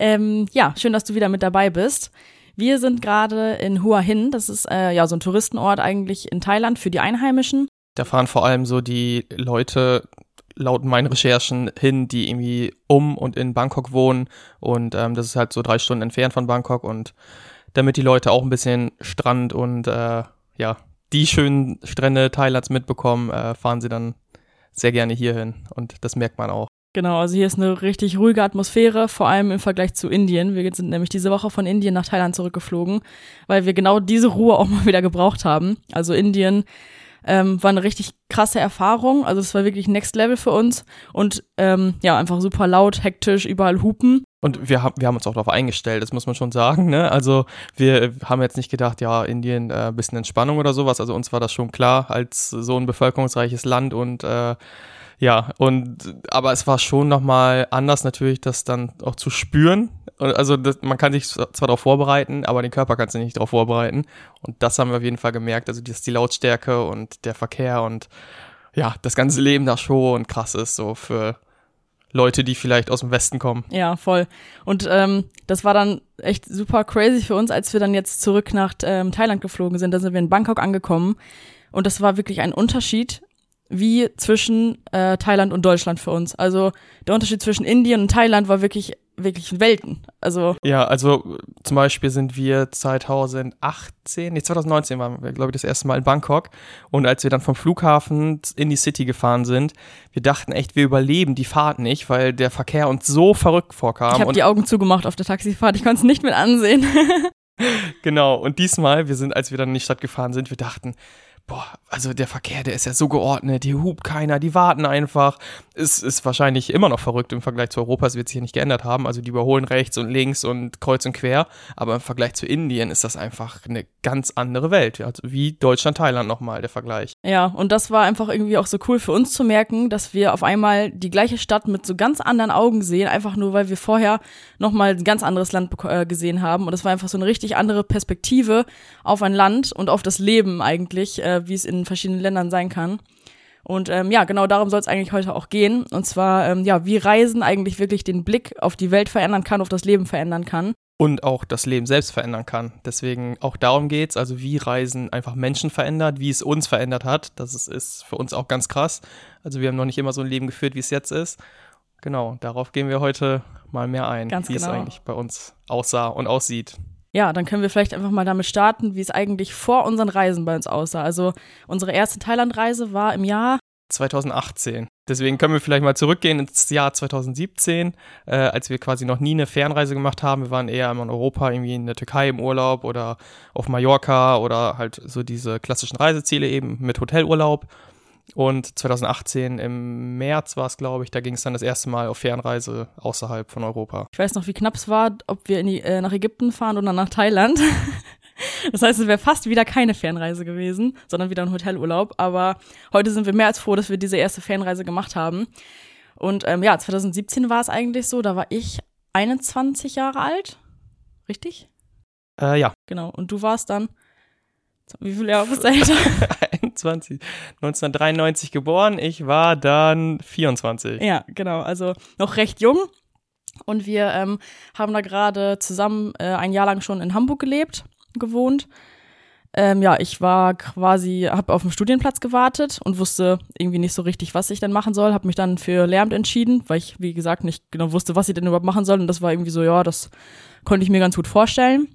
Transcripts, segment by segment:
Ähm, ja, schön, dass du wieder mit dabei bist. Wir sind gerade in Hua Hin. Das ist äh, ja so ein Touristenort eigentlich in Thailand für die Einheimischen. Da fahren vor allem so die Leute laut meinen Recherchen hin, die irgendwie um und in Bangkok wohnen. Und ähm, das ist halt so drei Stunden entfernt von Bangkok. Und damit die Leute auch ein bisschen Strand und äh, ja, die schönen Strände Thailands mitbekommen, äh, fahren sie dann sehr gerne hierhin. Und das merkt man auch. Genau, also hier ist eine richtig ruhige Atmosphäre, vor allem im Vergleich zu Indien. Wir sind nämlich diese Woche von Indien nach Thailand zurückgeflogen, weil wir genau diese Ruhe auch mal wieder gebraucht haben. Also Indien ähm, war eine richtig krasse Erfahrung. Also es war wirklich Next Level für uns und ähm, ja, einfach super laut, hektisch, überall hupen. Und wir haben, wir haben uns auch darauf eingestellt, das muss man schon sagen. Ne? Also wir haben jetzt nicht gedacht, ja, Indien, äh, bisschen Entspannung oder sowas. Also uns war das schon klar als so ein bevölkerungsreiches Land und äh, ja, und aber es war schon nochmal anders natürlich, das dann auch zu spüren. Also das, man kann sich zwar darauf vorbereiten, aber den Körper kannst du nicht darauf vorbereiten. Und das haben wir auf jeden Fall gemerkt. Also dass die Lautstärke und der Verkehr und ja, das ganze Leben da schon krass ist, so für Leute, die vielleicht aus dem Westen kommen. Ja, voll. Und ähm, das war dann echt super crazy für uns, als wir dann jetzt zurück nach ähm, Thailand geflogen sind. Da sind wir in Bangkok angekommen. Und das war wirklich ein Unterschied wie zwischen äh, Thailand und Deutschland für uns. Also der Unterschied zwischen Indien und Thailand war wirklich wirklich Welten. Also ja, also zum Beispiel sind wir 2018, nee 2019 waren wir glaube ich das erste Mal in Bangkok und als wir dann vom Flughafen in die City gefahren sind, wir dachten echt, wir überleben die Fahrt nicht, weil der Verkehr uns so verrückt vorkam. Ich habe die Augen zugemacht auf der Taxifahrt, ich konnte es nicht mit ansehen. genau und diesmal, wir sind, als wir dann in die Stadt gefahren sind, wir dachten boah, also der Verkehr, der ist ja so geordnet, hier hupt keiner, die warten einfach. Es ist wahrscheinlich immer noch verrückt im Vergleich zu Europa, es wird sich hier nicht geändert haben. Also die überholen rechts und links und kreuz und quer. Aber im Vergleich zu Indien ist das einfach eine ganz andere Welt. Also wie Deutschland, Thailand nochmal der Vergleich. Ja, und das war einfach irgendwie auch so cool für uns zu merken, dass wir auf einmal die gleiche Stadt mit so ganz anderen Augen sehen, einfach nur weil wir vorher nochmal ein ganz anderes Land äh, gesehen haben. Und das war einfach so eine richtig andere Perspektive auf ein Land und auf das Leben eigentlich, äh, wie es in verschiedenen Ländern sein kann. Und ähm, ja, genau darum soll es eigentlich heute auch gehen. Und zwar, ähm, ja, wie Reisen eigentlich wirklich den Blick auf die Welt verändern kann, auf das Leben verändern kann. Und auch das Leben selbst verändern kann. Deswegen auch darum geht's, also wie Reisen einfach Menschen verändert, wie es uns verändert hat. Das ist, ist für uns auch ganz krass. Also wir haben noch nicht immer so ein Leben geführt, wie es jetzt ist. Genau, darauf gehen wir heute mal mehr ein, ganz wie genau. es eigentlich bei uns aussah und aussieht. Ja, dann können wir vielleicht einfach mal damit starten, wie es eigentlich vor unseren Reisen bei uns aussah. Also unsere erste Thailand-Reise war im Jahr 2018. Deswegen können wir vielleicht mal zurückgehen ins Jahr 2017, äh, als wir quasi noch nie eine Fernreise gemacht haben. Wir waren eher immer in Europa, irgendwie in der Türkei im Urlaub oder auf Mallorca oder halt so diese klassischen Reiseziele eben mit Hotelurlaub. Und 2018 im März war es, glaube ich, da ging es dann das erste Mal auf Fernreise außerhalb von Europa. Ich weiß noch, wie knapp es war, ob wir die, äh, nach Ägypten fahren oder nach Thailand. Das heißt, es wäre fast wieder keine Fernreise gewesen, sondern wieder ein Hotelurlaub. Aber heute sind wir mehr als froh, dass wir diese erste Fernreise gemacht haben. Und ähm, ja, 2017 war es eigentlich so, da war ich 21 Jahre alt. Richtig? Äh, ja. Genau. Und du warst dann, wie viele Jahre bist du älter? 21. 1993 geboren, ich war dann 24. Ja, genau. Also noch recht jung. Und wir ähm, haben da gerade zusammen äh, ein Jahr lang schon in Hamburg gelebt gewohnt. Ähm, ja, ich war quasi, habe auf dem Studienplatz gewartet und wusste irgendwie nicht so richtig, was ich denn machen soll. Habe mich dann für Lehramt entschieden, weil ich, wie gesagt, nicht genau wusste, was ich denn überhaupt machen soll. Und das war irgendwie so, ja, das konnte ich mir ganz gut vorstellen.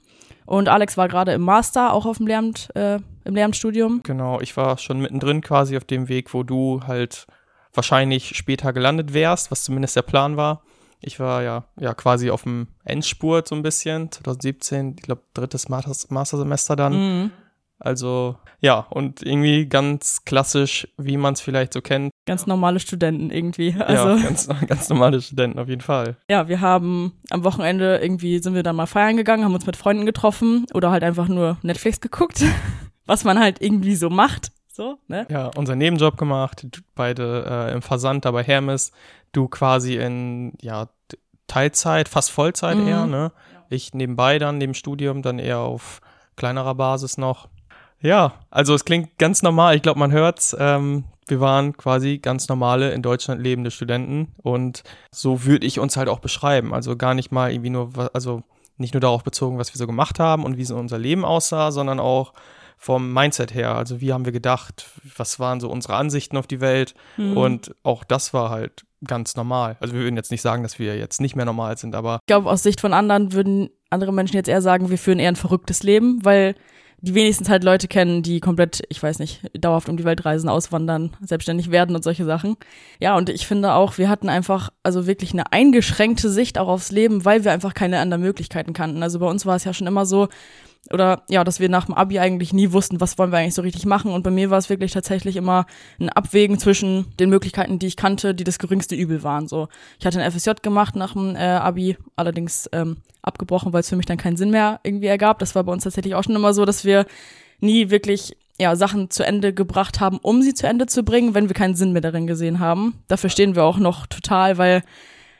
Und Alex war gerade im Master, auch auf dem Lehramt, äh, im Lehramtsstudium. Genau, ich war schon mittendrin quasi auf dem Weg, wo du halt wahrscheinlich später gelandet wärst, was zumindest der Plan war. Ich war ja, ja quasi auf dem Endspurt so ein bisschen, 2017, ich glaube, drittes Mastersemester dann. Mhm. Also ja, und irgendwie ganz klassisch, wie man es vielleicht so kennt. Ganz normale Studenten irgendwie. Also, ja, ganz, ganz normale Studenten auf jeden Fall. Ja, wir haben am Wochenende irgendwie sind wir dann mal feiern gegangen, haben uns mit Freunden getroffen oder halt einfach nur Netflix geguckt, was man halt irgendwie so macht. So, ne? Ja, unseren Nebenjob gemacht, beide äh, im Versand, dabei Hermes, du quasi in ja, Teilzeit, fast Vollzeit mhm. eher, ne? Ich nebenbei dann, neben Studium, dann eher auf kleinerer Basis noch. Ja, also es klingt ganz normal. Ich glaube, man hört's. Ähm, wir waren quasi ganz normale in Deutschland lebende Studenten und so würde ich uns halt auch beschreiben. Also gar nicht mal irgendwie nur, also nicht nur darauf bezogen, was wir so gemacht haben und wie so unser Leben aussah, sondern auch vom Mindset her. Also wie haben wir gedacht, was waren so unsere Ansichten auf die Welt mhm. und auch das war halt ganz normal. Also wir würden jetzt nicht sagen, dass wir jetzt nicht mehr normal sind, aber ich glaube, aus Sicht von anderen würden andere Menschen jetzt eher sagen, wir führen eher ein verrücktes Leben, weil die wenigstens halt Leute kennen, die komplett, ich weiß nicht, dauerhaft um die Welt reisen, auswandern, selbstständig werden und solche Sachen. Ja, und ich finde auch, wir hatten einfach also wirklich eine eingeschränkte Sicht auch aufs Leben, weil wir einfach keine anderen Möglichkeiten kannten. Also bei uns war es ja schon immer so, oder ja, dass wir nach dem Abi eigentlich nie wussten, was wollen wir eigentlich so richtig machen. Und bei mir war es wirklich tatsächlich immer ein Abwägen zwischen den Möglichkeiten, die ich kannte, die das geringste Übel waren. So, ich hatte ein FSJ gemacht nach dem äh, Abi, allerdings ähm, abgebrochen, weil es für mich dann keinen Sinn mehr irgendwie ergab. Das war bei uns tatsächlich auch schon immer so, dass wir nie wirklich ja, Sachen zu Ende gebracht haben, um sie zu Ende zu bringen, wenn wir keinen Sinn mehr darin gesehen haben. Dafür stehen wir auch noch total, weil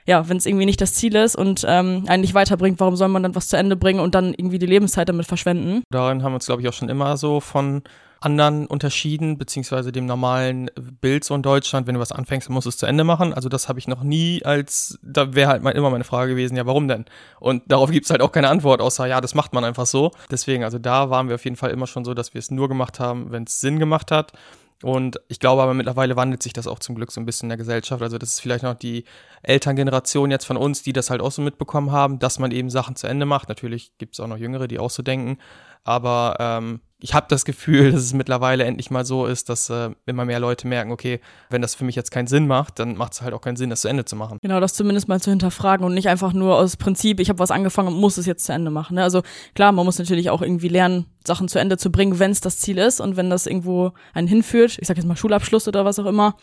ja, wenn es irgendwie nicht das Ziel ist und ähm, einen nicht weiterbringt, warum soll man dann was zu Ende bringen und dann irgendwie die Lebenszeit damit verschwenden? Darin haben wir uns, glaube ich, auch schon immer so von anderen unterschieden, beziehungsweise dem normalen Bild so in Deutschland, wenn du was anfängst, dann musst du es zu Ende machen. Also das habe ich noch nie als, da wäre halt mal immer meine Frage gewesen, ja, warum denn? Und darauf gibt es halt auch keine Antwort, außer ja, das macht man einfach so. Deswegen, also da waren wir auf jeden Fall immer schon so, dass wir es nur gemacht haben, wenn es Sinn gemacht hat. Und ich glaube aber mittlerweile wandelt sich das auch zum Glück so ein bisschen in der Gesellschaft. Also das ist vielleicht noch die Elterngeneration jetzt von uns, die das halt auch so mitbekommen haben, dass man eben Sachen zu Ende macht. Natürlich gibt es auch noch Jüngere, die auch so denken. Aber ähm, ich habe das Gefühl, dass es mittlerweile endlich mal so ist, dass äh, immer mehr Leute merken, okay, wenn das für mich jetzt keinen Sinn macht, dann macht es halt auch keinen Sinn, das zu Ende zu machen. Genau, das zumindest mal zu hinterfragen und nicht einfach nur aus Prinzip, ich habe was angefangen und muss es jetzt zu Ende machen. Ne? Also klar, man muss natürlich auch irgendwie lernen, Sachen zu Ende zu bringen, wenn es das Ziel ist und wenn das irgendwo einen hinführt. Ich sage jetzt mal Schulabschluss oder was auch immer.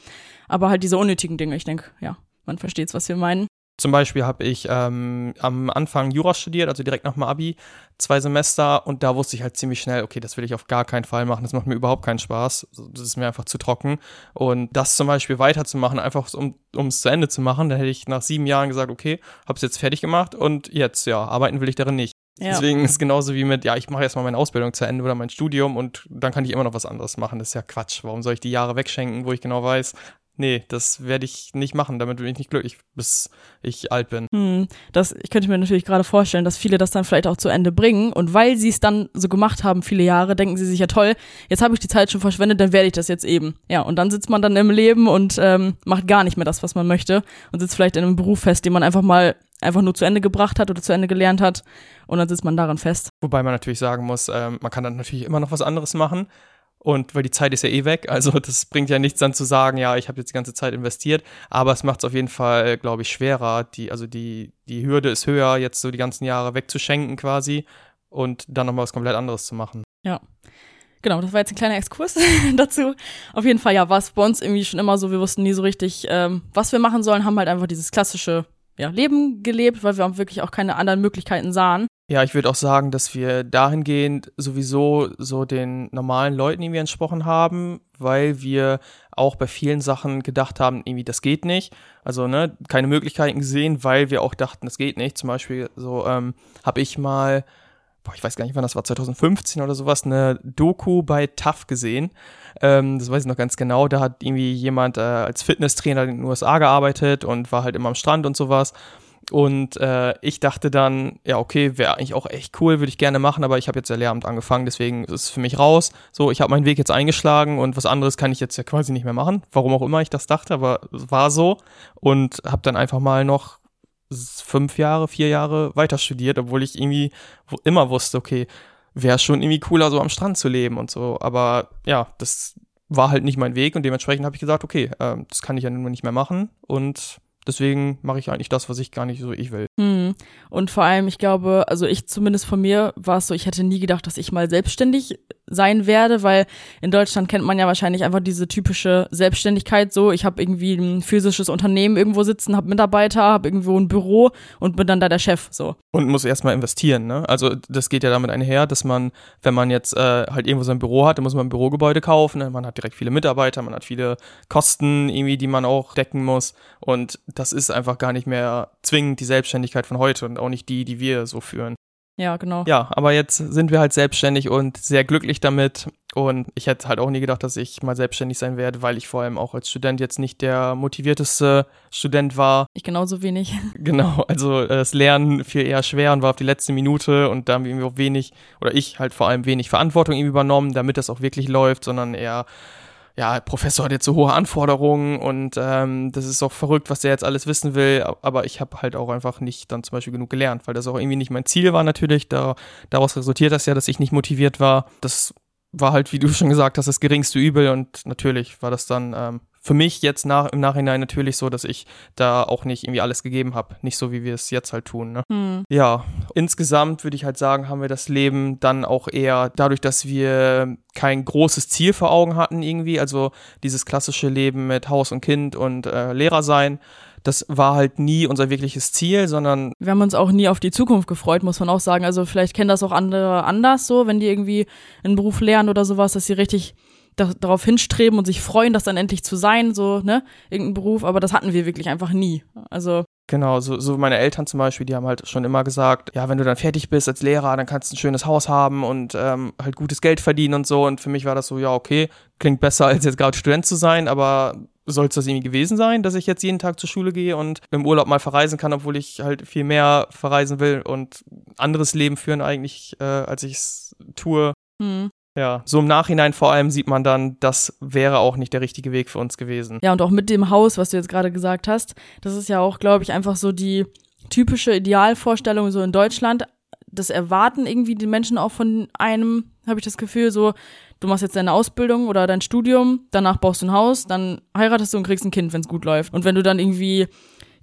Aber halt diese unnötigen Dinge, ich denke, ja, man versteht was wir meinen. Zum Beispiel habe ich ähm, am Anfang Jura studiert, also direkt nach dem Abi, zwei Semester und da wusste ich halt ziemlich schnell, okay, das will ich auf gar keinen Fall machen, das macht mir überhaupt keinen Spaß, das ist mir einfach zu trocken und das zum Beispiel weiterzumachen, einfach um es zu Ende zu machen, dann hätte ich nach sieben Jahren gesagt, okay, habe es jetzt fertig gemacht und jetzt, ja, arbeiten will ich darin nicht. Ja. Deswegen ist es genauso wie mit, ja, ich mache erstmal meine Ausbildung zu Ende oder mein Studium und dann kann ich immer noch was anderes machen. Das ist ja Quatsch. Warum soll ich die Jahre wegschenken, wo ich genau weiß, nee, das werde ich nicht machen, damit bin ich nicht glücklich, bis ich alt bin. Hm, das, ich könnte mir natürlich gerade vorstellen, dass viele das dann vielleicht auch zu Ende bringen und weil sie es dann so gemacht haben, viele Jahre, denken sie sich ja toll, jetzt habe ich die Zeit schon verschwendet, dann werde ich das jetzt eben. Ja, und dann sitzt man dann im Leben und ähm, macht gar nicht mehr das, was man möchte und sitzt vielleicht in einem Beruf fest, den man einfach mal einfach nur zu Ende gebracht hat oder zu Ende gelernt hat und dann sitzt man daran fest. Wobei man natürlich sagen muss, ähm, man kann dann natürlich immer noch was anderes machen. Und weil die Zeit ist ja eh weg, also das bringt ja nichts dann zu sagen, ja, ich habe jetzt die ganze Zeit investiert, aber es macht es auf jeden Fall, glaube ich, schwerer. Die, also die, die Hürde ist höher, jetzt so die ganzen Jahre wegzuschenken quasi und dann nochmal was komplett anderes zu machen. Ja. Genau, das war jetzt ein kleiner Exkurs dazu. Auf jeden Fall, ja, war es bei uns irgendwie schon immer so, wir wussten nie so richtig, ähm, was wir machen sollen, haben halt einfach dieses klassische ja, Leben gelebt, weil wir wirklich auch keine anderen Möglichkeiten sahen. Ja, ich würde auch sagen, dass wir dahingehend sowieso so den normalen Leuten irgendwie entsprochen haben, weil wir auch bei vielen Sachen gedacht haben, irgendwie, das geht nicht. Also, ne, keine Möglichkeiten gesehen, weil wir auch dachten, das geht nicht. Zum Beispiel, so, ähm, habe ich mal, boah, ich weiß gar nicht, wann das war, 2015 oder sowas, eine Doku bei TAF gesehen. Ähm, das weiß ich noch ganz genau. Da hat irgendwie jemand äh, als Fitnesstrainer in den USA gearbeitet und war halt immer am Strand und sowas. Und äh, ich dachte dann, ja, okay, wäre eigentlich auch echt cool, würde ich gerne machen, aber ich habe jetzt ja Lehramt angefangen, deswegen ist es für mich raus. So, ich habe meinen Weg jetzt eingeschlagen und was anderes kann ich jetzt ja quasi nicht mehr machen. Warum auch immer ich das dachte, aber es war so. Und habe dann einfach mal noch fünf Jahre, vier Jahre weiter studiert, obwohl ich irgendwie immer wusste, okay, wäre schon irgendwie cooler, so am Strand zu leben und so. Aber ja, das war halt nicht mein Weg und dementsprechend habe ich gesagt, okay, äh, das kann ich ja nun nicht mehr machen und deswegen mache ich eigentlich das, was ich gar nicht so ich will. Hm. Und vor allem, ich glaube, also ich zumindest von mir war es so, ich hätte nie gedacht, dass ich mal selbstständig sein werde, weil in Deutschland kennt man ja wahrscheinlich einfach diese typische Selbstständigkeit so, ich habe irgendwie ein physisches Unternehmen irgendwo sitzen, habe Mitarbeiter, habe irgendwo ein Büro und bin dann da der Chef so. Und muss erstmal investieren, ne? Also das geht ja damit einher, dass man, wenn man jetzt äh, halt irgendwo sein Büro hat, dann muss man ein Bürogebäude kaufen, ne? man hat direkt viele Mitarbeiter, man hat viele Kosten irgendwie, die man auch decken muss und das ist einfach gar nicht mehr zwingend die Selbstständigkeit von heute und auch nicht die, die wir so führen. Ja, genau. Ja, aber jetzt sind wir halt selbstständig und sehr glücklich damit. Und ich hätte halt auch nie gedacht, dass ich mal selbstständig sein werde, weil ich vor allem auch als Student jetzt nicht der motivierteste Student war. Ich genauso wenig. Genau, also das Lernen fiel eher schwer und war auf die letzte Minute und da haben wir irgendwie auch wenig, oder ich halt vor allem wenig Verantwortung übernommen, damit das auch wirklich läuft, sondern eher ja, Professor hat jetzt so hohe Anforderungen und ähm, das ist auch verrückt, was der jetzt alles wissen will, aber ich habe halt auch einfach nicht dann zum Beispiel genug gelernt, weil das auch irgendwie nicht mein Ziel war natürlich. Da, daraus resultiert das ja, dass ich nicht motiviert war. Das war halt, wie du schon gesagt hast, das geringste Übel und natürlich war das dann ähm, für mich jetzt nach, im Nachhinein natürlich so, dass ich da auch nicht irgendwie alles gegeben habe. Nicht so, wie wir es jetzt halt tun. Ne? Hm. Ja, insgesamt würde ich halt sagen, haben wir das Leben dann auch eher dadurch, dass wir kein großes Ziel vor Augen hatten irgendwie. Also dieses klassische Leben mit Haus und Kind und äh, Lehrer sein. Das war halt nie unser wirkliches Ziel, sondern. Wir haben uns auch nie auf die Zukunft gefreut, muss man auch sagen. Also vielleicht kennen das auch andere anders so, wenn die irgendwie einen Beruf lernen oder sowas, dass sie richtig da, darauf hinstreben und sich freuen, das dann endlich zu sein, so, ne, irgendein Beruf, aber das hatten wir wirklich einfach nie. Also. Genau, so, so meine Eltern zum Beispiel, die haben halt schon immer gesagt, ja, wenn du dann fertig bist als Lehrer, dann kannst du ein schönes Haus haben und ähm, halt gutes Geld verdienen und so. Und für mich war das so, ja, okay, klingt besser als jetzt gerade Student zu sein, aber soll es das irgendwie gewesen sein, dass ich jetzt jeden Tag zur Schule gehe und im Urlaub mal verreisen kann, obwohl ich halt viel mehr verreisen will und anderes Leben führen eigentlich, äh, als ich es tue. Hm. Ja, so im Nachhinein vor allem sieht man dann, das wäre auch nicht der richtige Weg für uns gewesen. Ja, und auch mit dem Haus, was du jetzt gerade gesagt hast, das ist ja auch, glaube ich, einfach so die typische Idealvorstellung so in Deutschland. Das erwarten irgendwie die Menschen auch von einem, habe ich das Gefühl, so, du machst jetzt deine Ausbildung oder dein Studium, danach baust du ein Haus, dann heiratest du und kriegst ein Kind, wenn es gut läuft. Und wenn du dann irgendwie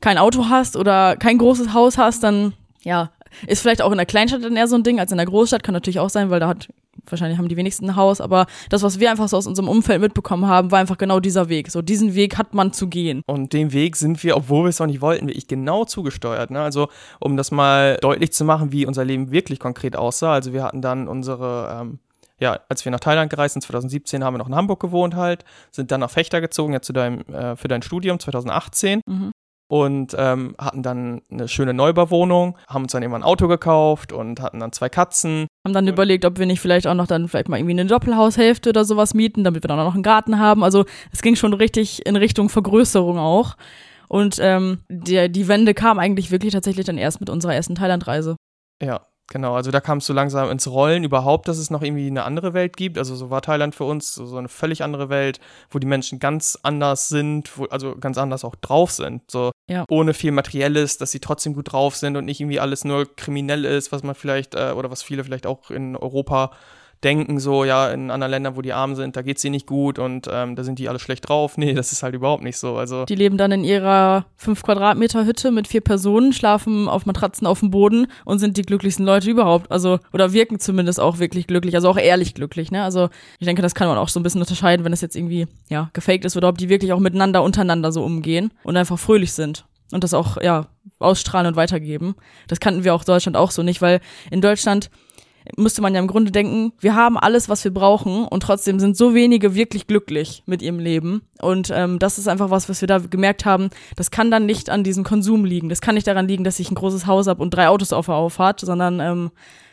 kein Auto hast oder kein großes Haus hast, dann ja, ist vielleicht auch in der Kleinstadt dann eher so ein Ding als in der Großstadt, kann natürlich auch sein, weil da hat wahrscheinlich haben die wenigsten ein Haus, aber das, was wir einfach so aus unserem Umfeld mitbekommen haben, war einfach genau dieser Weg. So, diesen Weg hat man zu gehen. Und den Weg sind wir, obwohl wir es auch nicht wollten, wirklich genau zugesteuert. Ne? Also, um das mal deutlich zu machen, wie unser Leben wirklich konkret aussah. Also, wir hatten dann unsere, ähm, ja, als wir nach Thailand gereist sind, 2017, haben wir noch in Hamburg gewohnt halt, sind dann nach Fechter gezogen, ja, zu deinem, äh, für dein Studium 2018. Mhm und ähm, hatten dann eine schöne Neubauwohnung, haben uns dann immer ein Auto gekauft und hatten dann zwei Katzen. Haben dann überlegt, ob wir nicht vielleicht auch noch dann vielleicht mal irgendwie eine Doppelhaushälfte oder sowas mieten, damit wir dann auch noch einen Garten haben. Also es ging schon richtig in Richtung Vergrößerung auch. Und ähm, der, die Wende kam eigentlich wirklich tatsächlich dann erst mit unserer ersten Thailandreise. Ja, Genau, also da kam es so langsam ins Rollen überhaupt, dass es noch irgendwie eine andere Welt gibt. Also so war Thailand für uns so, eine völlig andere Welt, wo die Menschen ganz anders sind, wo, also ganz anders auch drauf sind. So ja. ohne viel Materielles, dass sie trotzdem gut drauf sind und nicht irgendwie alles nur kriminell ist, was man vielleicht, äh, oder was viele vielleicht auch in Europa denken, so, ja, in anderen Ländern, wo die arm sind, da geht's ihnen nicht gut und ähm, da sind die alle schlecht drauf. Nee, das ist halt überhaupt nicht so. Also die leben dann in ihrer 5 Quadratmeter Hütte mit vier Personen, schlafen auf Matratzen auf dem Boden und sind die glücklichsten Leute überhaupt. Also, oder wirken zumindest auch wirklich glücklich, also auch ehrlich glücklich, ne? Also ich denke, das kann man auch so ein bisschen unterscheiden, wenn es jetzt irgendwie, ja, gefaked ist oder ob die wirklich auch miteinander, untereinander so umgehen und einfach fröhlich sind und das auch, ja, ausstrahlen und weitergeben. Das kannten wir auch Deutschland auch so nicht, weil in Deutschland müsste man ja im Grunde denken, wir haben alles, was wir brauchen und trotzdem sind so wenige wirklich glücklich mit ihrem Leben. Und ähm, das ist einfach was, was wir da gemerkt haben, das kann dann nicht an diesem Konsum liegen. Das kann nicht daran liegen, dass ich ein großes Haus habe und drei Autos auf der Auffahrt, sondern ähm,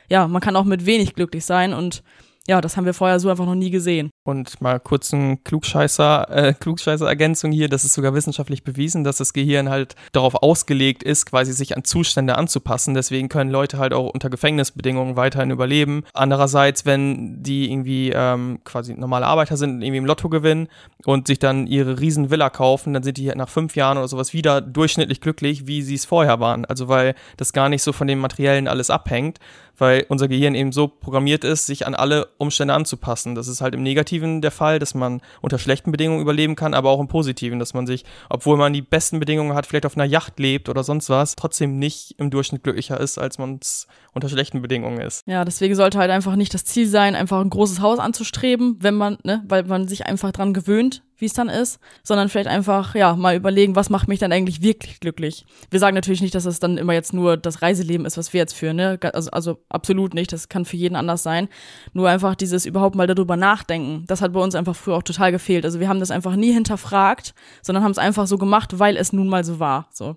ja, man kann auch mit wenig glücklich sein und ja, das haben wir vorher so einfach noch nie gesehen. Und mal kurz ein Klugscheißer, äh, Klugscheißer-Ergänzung hier, das ist sogar wissenschaftlich bewiesen, dass das Gehirn halt darauf ausgelegt ist, quasi sich an Zustände anzupassen. Deswegen können Leute halt auch unter Gefängnisbedingungen weiterhin überleben. Andererseits, wenn die irgendwie ähm, quasi normale Arbeiter sind, irgendwie im Lotto gewinnen und sich dann ihre riesen Villa kaufen, dann sind die nach fünf Jahren oder sowas wieder durchschnittlich glücklich, wie sie es vorher waren. Also weil das gar nicht so von dem Materiellen alles abhängt, weil unser Gehirn eben so programmiert ist, sich an alle Umstände anzupassen. Das ist halt im Negativen der Fall, dass man unter schlechten Bedingungen überleben kann, aber auch im Positiven, dass man sich, obwohl man die besten Bedingungen hat, vielleicht auf einer Yacht lebt oder sonst was, trotzdem nicht im Durchschnitt glücklicher ist, als man es unter schlechten Bedingungen ist. Ja, deswegen sollte halt einfach nicht das Ziel sein, einfach ein großes Haus anzustreben, wenn man, ne, weil man sich einfach dran gewöhnt, wie es dann ist, sondern vielleicht einfach, ja, mal überlegen, was macht mich dann eigentlich wirklich glücklich. Wir sagen natürlich nicht, dass es dann immer jetzt nur das Reiseleben ist, was wir jetzt führen, ne? Also, also absolut nicht, das kann für jeden anders sein. Nur einfach dieses überhaupt mal darüber nachdenken, das hat bei uns einfach früher auch total gefehlt. Also wir haben das einfach nie hinterfragt, sondern haben es einfach so gemacht, weil es nun mal so war, so.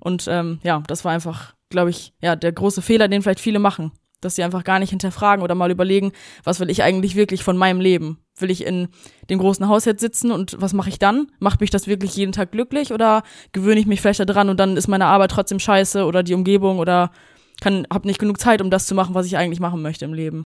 Und ähm, ja, das war einfach, glaube ich, ja, der große Fehler, den vielleicht viele machen dass sie einfach gar nicht hinterfragen oder mal überlegen, was will ich eigentlich wirklich von meinem Leben? Will ich in dem großen Haus jetzt sitzen und was mache ich dann? Macht mich das wirklich jeden Tag glücklich oder gewöhne ich mich vielleicht daran und dann ist meine Arbeit trotzdem scheiße oder die Umgebung oder kann hab nicht genug Zeit, um das zu machen, was ich eigentlich machen möchte im Leben.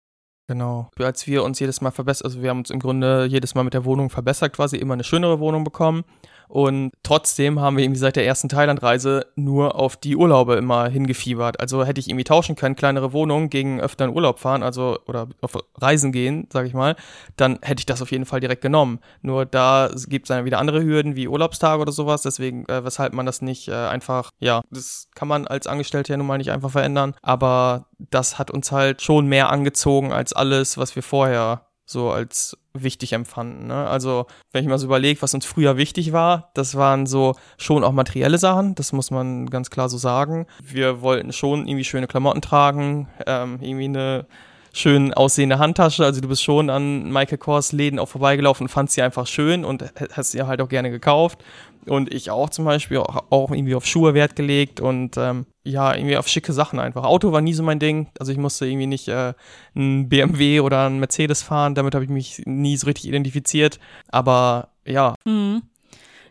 Genau. Als wir uns jedes Mal verbessert, also wir haben uns im Grunde jedes Mal mit der Wohnung verbessert, quasi immer eine schönere Wohnung bekommen. Und trotzdem haben wir irgendwie seit der ersten Thailandreise nur auf die Urlaube immer hingefiebert. Also hätte ich irgendwie tauschen können, kleinere Wohnungen gegen öfter in Urlaub fahren, also oder auf Reisen gehen, sag ich mal, dann hätte ich das auf jeden Fall direkt genommen. Nur da gibt es dann wieder andere Hürden wie Urlaubstage oder sowas, deswegen, äh, weshalb man das nicht äh, einfach, ja, das kann man als Angestellter ja nun mal nicht einfach verändern. Aber das hat uns halt schon mehr angezogen als alles, was wir vorher so als wichtig empfanden. Ne? Also, wenn ich mal so überlege, was uns früher wichtig war, das waren so schon auch materielle Sachen, das muss man ganz klar so sagen. Wir wollten schon irgendwie schöne Klamotten tragen, ähm, irgendwie eine schön aussehende Handtasche. Also du bist schon an Michael Kors Läden auch vorbeigelaufen und fandst sie einfach schön und hast sie halt auch gerne gekauft. Und ich auch zum Beispiel auch, irgendwie auf Schuhe Wert gelegt und ähm, ja, irgendwie auf schicke Sachen einfach. Auto war nie so mein Ding. Also ich musste irgendwie nicht äh, ein BMW oder ein Mercedes fahren. Damit habe ich mich nie so richtig identifiziert. Aber ja. Mhm.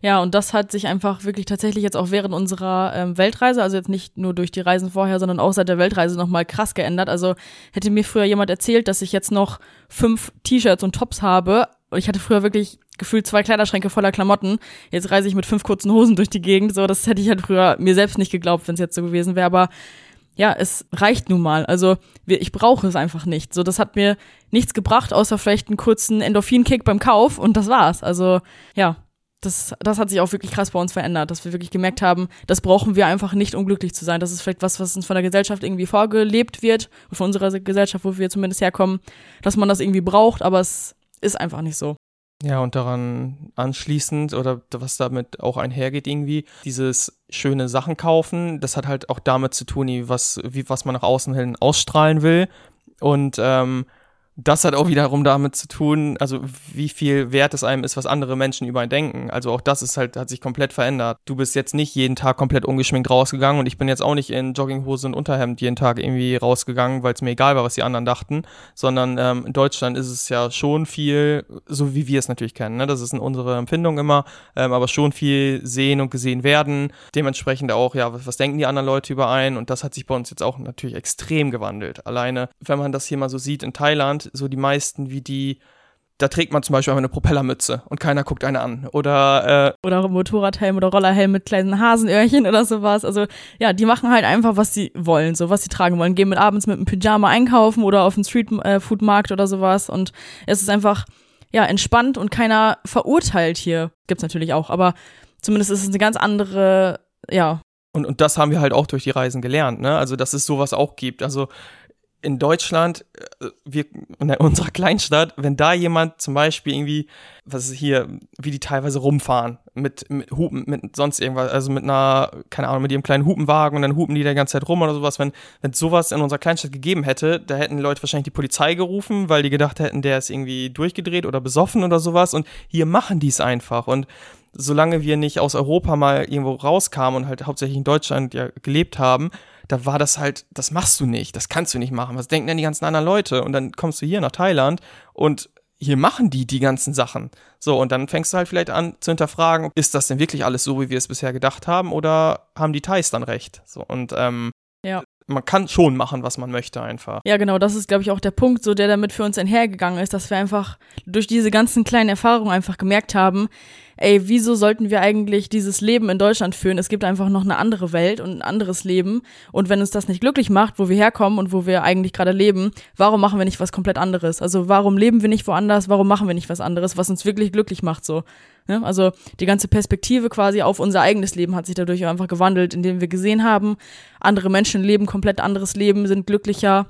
Ja, und das hat sich einfach wirklich tatsächlich jetzt auch während unserer ähm, Weltreise, also jetzt nicht nur durch die Reisen vorher, sondern auch seit der Weltreise nochmal krass geändert. Also hätte mir früher jemand erzählt, dass ich jetzt noch fünf T-Shirts und Tops habe. Und ich hatte früher wirklich gefühlt zwei Kleiderschränke voller Klamotten. Jetzt reise ich mit fünf kurzen Hosen durch die Gegend. So, das hätte ich halt früher mir selbst nicht geglaubt, wenn es jetzt so gewesen wäre. Aber ja, es reicht nun mal. Also ich brauche es einfach nicht. So, das hat mir nichts gebracht, außer vielleicht einen kurzen Endorphin-Kick beim Kauf und das war's. Also ja, das, das hat sich auch wirklich krass bei uns verändert, dass wir wirklich gemerkt haben, das brauchen wir einfach nicht, um glücklich zu sein. Das ist vielleicht was, was uns von der Gesellschaft irgendwie vorgelebt wird, von unserer Gesellschaft, wo wir zumindest herkommen, dass man das irgendwie braucht, aber es ist einfach nicht so. Ja, und daran anschließend oder was damit auch einhergeht irgendwie, dieses schöne Sachen kaufen, das hat halt auch damit zu tun, was, wie, was man nach außen hin ausstrahlen will. Und ähm, das hat auch wiederum damit zu tun, also wie viel wert es einem ist, was andere Menschen über einen denken. Also auch das ist halt, hat sich komplett verändert. Du bist jetzt nicht jeden Tag komplett ungeschminkt rausgegangen und ich bin jetzt auch nicht in Jogginghose und Unterhemd jeden Tag irgendwie rausgegangen, weil es mir egal war, was die anderen dachten, sondern ähm, in Deutschland ist es ja schon viel, so wie wir es natürlich kennen, ne? das ist in unsere Empfindung immer, ähm, aber schon viel sehen und gesehen werden. Dementsprechend auch, ja, was, was denken die anderen Leute über einen und das hat sich bei uns jetzt auch natürlich extrem gewandelt. Alleine, wenn man das hier mal so sieht in Thailand, so die meisten wie die, da trägt man zum Beispiel einfach eine Propellermütze und keiner guckt eine an. Oder, äh, oder Motorradhelm oder Rollerhelm mit kleinen Hasenöhrchen oder sowas. Also ja, die machen halt einfach, was sie wollen, so was sie tragen wollen. Gehen mit abends mit einem Pyjama einkaufen oder auf den Streetfoodmarkt äh, oder sowas. Und es ist einfach, ja, entspannt und keiner verurteilt hier. Gibt's natürlich auch, aber zumindest ist es eine ganz andere, ja, und, und das haben wir halt auch durch die Reisen gelernt, ne? Also, dass es sowas auch gibt. Also, in Deutschland, äh, wir, in unserer Kleinstadt, wenn da jemand zum Beispiel irgendwie, was ist hier, wie die teilweise rumfahren, mit, mit Hupen, mit sonst irgendwas, also mit einer, keine Ahnung, mit ihrem kleinen Hupenwagen und dann hupen die die ganze Zeit rum oder sowas, wenn, wenn sowas in unserer Kleinstadt gegeben hätte, da hätten Leute wahrscheinlich die Polizei gerufen, weil die gedacht hätten, der ist irgendwie durchgedreht oder besoffen oder sowas. Und hier machen die es einfach. Und solange wir nicht aus Europa mal irgendwo rauskamen und halt hauptsächlich in Deutschland ja gelebt haben, da war das halt, das machst du nicht, das kannst du nicht machen. Was denken denn die ganzen anderen Leute? Und dann kommst du hier nach Thailand und hier machen die die ganzen Sachen. So, und dann fängst du halt vielleicht an zu hinterfragen, ist das denn wirklich alles so, wie wir es bisher gedacht haben, oder haben die Thais dann recht? So, und ähm, ja. man kann schon machen, was man möchte einfach. Ja, genau, das ist, glaube ich, auch der Punkt, so der damit für uns einhergegangen ist, dass wir einfach durch diese ganzen kleinen Erfahrungen einfach gemerkt haben, ey, wieso sollten wir eigentlich dieses Leben in Deutschland führen? Es gibt einfach noch eine andere Welt und ein anderes Leben. Und wenn uns das nicht glücklich macht, wo wir herkommen und wo wir eigentlich gerade leben, warum machen wir nicht was komplett anderes? Also warum leben wir nicht woanders? Warum machen wir nicht was anderes, was uns wirklich glücklich macht so? Ne? Also die ganze Perspektive quasi auf unser eigenes Leben hat sich dadurch einfach gewandelt, indem wir gesehen haben, andere Menschen leben komplett anderes Leben, sind glücklicher,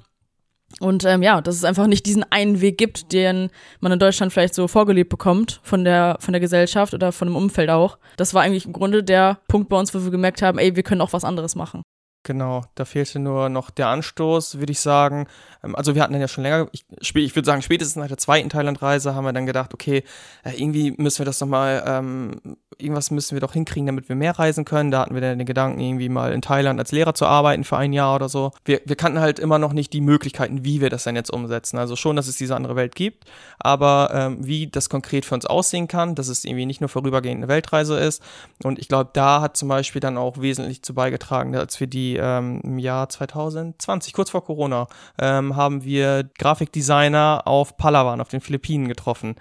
und ähm, ja, dass es einfach nicht diesen einen Weg gibt, den man in Deutschland vielleicht so vorgelebt bekommt von der von der Gesellschaft oder von dem Umfeld auch. Das war eigentlich im Grunde der Punkt bei uns, wo wir gemerkt haben, ey, wir können auch was anderes machen. Genau, da fehlte nur noch der Anstoß, würde ich sagen. Ähm, also wir hatten dann ja schon länger, ich, ich würde sagen, spätestens nach der zweiten Thailandreise haben wir dann gedacht, okay, äh, irgendwie müssen wir das nochmal, ähm, irgendwas müssen wir doch hinkriegen, damit wir mehr reisen können. Da hatten wir dann den Gedanken, irgendwie mal in Thailand als Lehrer zu arbeiten für ein Jahr oder so. Wir, wir kannten halt immer noch nicht die Möglichkeiten, wie wir das dann jetzt umsetzen. Also schon, dass es diese andere Welt gibt, aber ähm, wie das konkret für uns aussehen kann, dass es irgendwie nicht nur vorübergehend eine Weltreise ist. Und ich glaube, da hat zum Beispiel dann auch wesentlich zu beigetragen, als wir die ähm, im Jahr 2020, kurz vor Corona, ähm, haben wir Grafikdesigner auf Palawan, auf den Philippinen getroffen.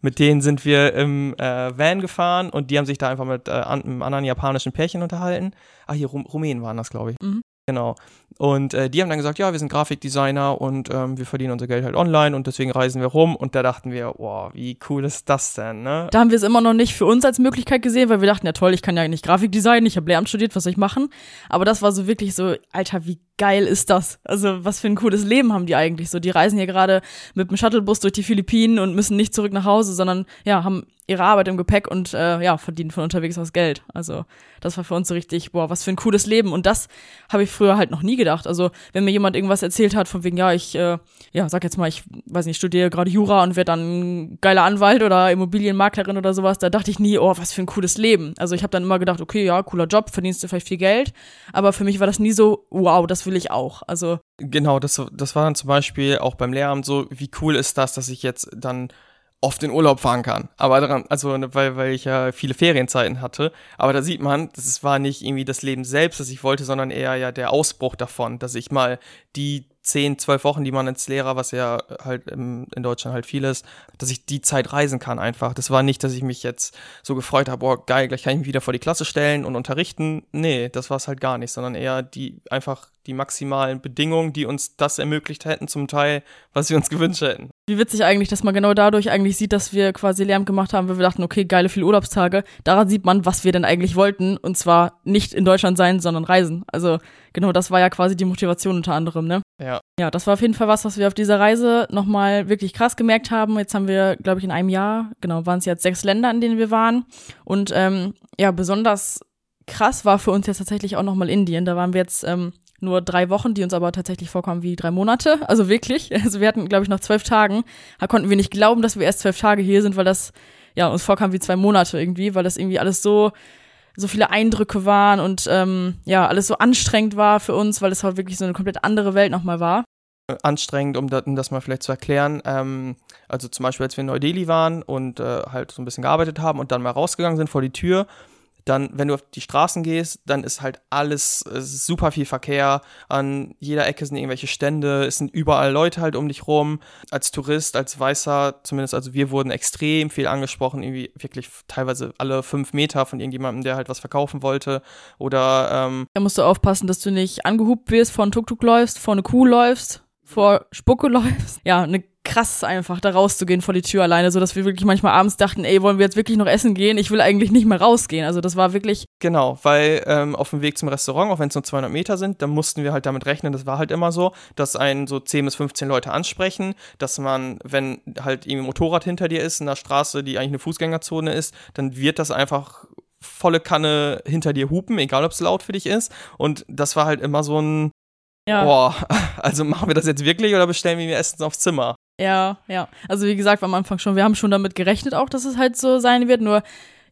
Mit denen sind wir im äh, Van gefahren und die haben sich da einfach mit äh, einem anderen japanischen Pärchen unterhalten. Ah, hier Rum Rumänen waren das, glaube ich. Mhm. Genau. Und äh, die haben dann gesagt, ja, wir sind Grafikdesigner und ähm, wir verdienen unser Geld halt online und deswegen reisen wir rum. Und da dachten wir, wow, wie cool ist das denn, ne? Da haben wir es immer noch nicht für uns als Möglichkeit gesehen, weil wir dachten, ja toll, ich kann ja nicht Grafikdesign, ich habe Lehramt studiert, was soll ich machen? Aber das war so wirklich so, Alter, wie geil ist das? Also was für ein cooles Leben haben die eigentlich so? Die reisen hier gerade mit dem Shuttlebus durch die Philippinen und müssen nicht zurück nach Hause, sondern ja, haben ihre Arbeit im Gepäck und äh, ja, verdienen von unterwegs aus Geld. Also das war für uns so richtig, boah, was für ein cooles Leben. Und das habe ich früher halt noch nie gedacht. Also wenn mir jemand irgendwas erzählt hat, von wegen, ja, ich, äh, ja, sag jetzt mal, ich weiß nicht, studiere gerade Jura und werde dann geiler Anwalt oder Immobilienmaklerin oder sowas, da dachte ich nie, oh, was für ein cooles Leben. Also ich habe dann immer gedacht, okay, ja, cooler Job, verdienst du vielleicht viel Geld. Aber für mich war das nie so, wow, das will ich auch. Also Genau, das, das war dann zum Beispiel auch beim Lehramt so, wie cool ist das, dass ich jetzt dann oft in Urlaub fahren kann. Aber daran, also weil, weil ich ja viele Ferienzeiten hatte. Aber da sieht man, das war nicht irgendwie das Leben selbst, das ich wollte, sondern eher ja der Ausbruch davon, dass ich mal die zehn, zwölf Wochen, die man als Lehrer, was ja halt im, in Deutschland halt viel ist, dass ich die Zeit reisen kann einfach. Das war nicht, dass ich mich jetzt so gefreut habe, boah, geil, gleich kann ich mich wieder vor die Klasse stellen und unterrichten. Nee, das war es halt gar nicht, sondern eher die einfach die maximalen Bedingungen, die uns das ermöglicht hätten, zum Teil, was wir uns gewünscht hätten. Wie witzig eigentlich, dass man genau dadurch eigentlich sieht, dass wir quasi Lärm gemacht haben, weil wir dachten, okay, geile viele Urlaubstage. Daran sieht man, was wir denn eigentlich wollten. Und zwar nicht in Deutschland sein, sondern reisen. Also genau das war ja quasi die Motivation unter anderem, ne? Ja. Ja, das war auf jeden Fall was, was wir auf dieser Reise nochmal wirklich krass gemerkt haben. Jetzt haben wir, glaube ich, in einem Jahr, genau, waren es jetzt sechs Länder, in denen wir waren. Und ähm, ja, besonders krass war für uns jetzt tatsächlich auch nochmal Indien. Da waren wir jetzt ähm, nur drei Wochen, die uns aber tatsächlich vorkommen wie drei Monate. Also wirklich. Also wir hatten, glaube ich, noch zwölf Tagen. Konnten wir nicht glauben, dass wir erst zwölf Tage hier sind, weil das ja uns vorkam wie zwei Monate irgendwie, weil das irgendwie alles so so viele Eindrücke waren und ähm, ja alles so anstrengend war für uns, weil es halt wirklich so eine komplett andere Welt nochmal war anstrengend, um das, um das, mal vielleicht zu erklären. Ähm, also zum Beispiel, als wir in Neu-Delhi waren und äh, halt so ein bisschen gearbeitet haben und dann mal rausgegangen sind vor die Tür dann, wenn du auf die Straßen gehst, dann ist halt alles, ist super viel Verkehr. An jeder Ecke sind irgendwelche Stände, es sind überall Leute halt um dich rum. Als Tourist, als Weißer, zumindest, also wir wurden extrem viel angesprochen, irgendwie wirklich teilweise alle fünf Meter von irgendjemandem, der halt was verkaufen wollte. Oder, ähm, Da musst du aufpassen, dass du nicht angehubt wirst, vor ein Tuk-Tuk läufst, vor eine Kuh läufst, vor Spucke läufst. Ja, eine krass einfach, da rauszugehen vor die Tür alleine, so dass wir wirklich manchmal abends dachten, ey, wollen wir jetzt wirklich noch essen gehen? Ich will eigentlich nicht mehr rausgehen. Also das war wirklich. Genau, weil ähm, auf dem Weg zum Restaurant, auch wenn es nur 200 Meter sind, dann mussten wir halt damit rechnen, das war halt immer so, dass einen so 10 bis 15 Leute ansprechen, dass man, wenn halt irgendwie ein Motorrad hinter dir ist, in der Straße, die eigentlich eine Fußgängerzone ist, dann wird das einfach volle Kanne hinter dir hupen, egal ob es laut für dich ist. Und das war halt immer so ein, ja. Boah, also machen wir das jetzt wirklich oder bestellen wir mir Essen aufs Zimmer? Ja, ja. Also wie gesagt, am Anfang schon, wir haben schon damit gerechnet auch, dass es halt so sein wird, nur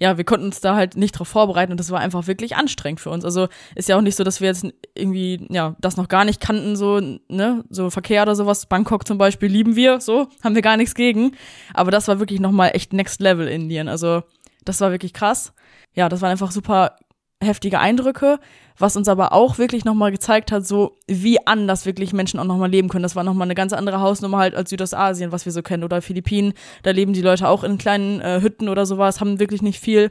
ja, wir konnten uns da halt nicht drauf vorbereiten und das war einfach wirklich anstrengend für uns. Also ist ja auch nicht so, dass wir jetzt irgendwie, ja, das noch gar nicht kannten, so, ne, so Verkehr oder sowas. Bangkok zum Beispiel lieben wir, so, haben wir gar nichts gegen. Aber das war wirklich nochmal echt Next Level Indien. Also, das war wirklich krass. Ja, das waren einfach super heftige Eindrücke, was uns aber auch wirklich nochmal gezeigt hat, so wie anders wirklich Menschen auch nochmal leben können. Das war nochmal eine ganz andere Hausnummer halt als Südostasien, was wir so kennen, oder Philippinen. Da leben die Leute auch in kleinen äh, Hütten oder sowas, haben wirklich nicht viel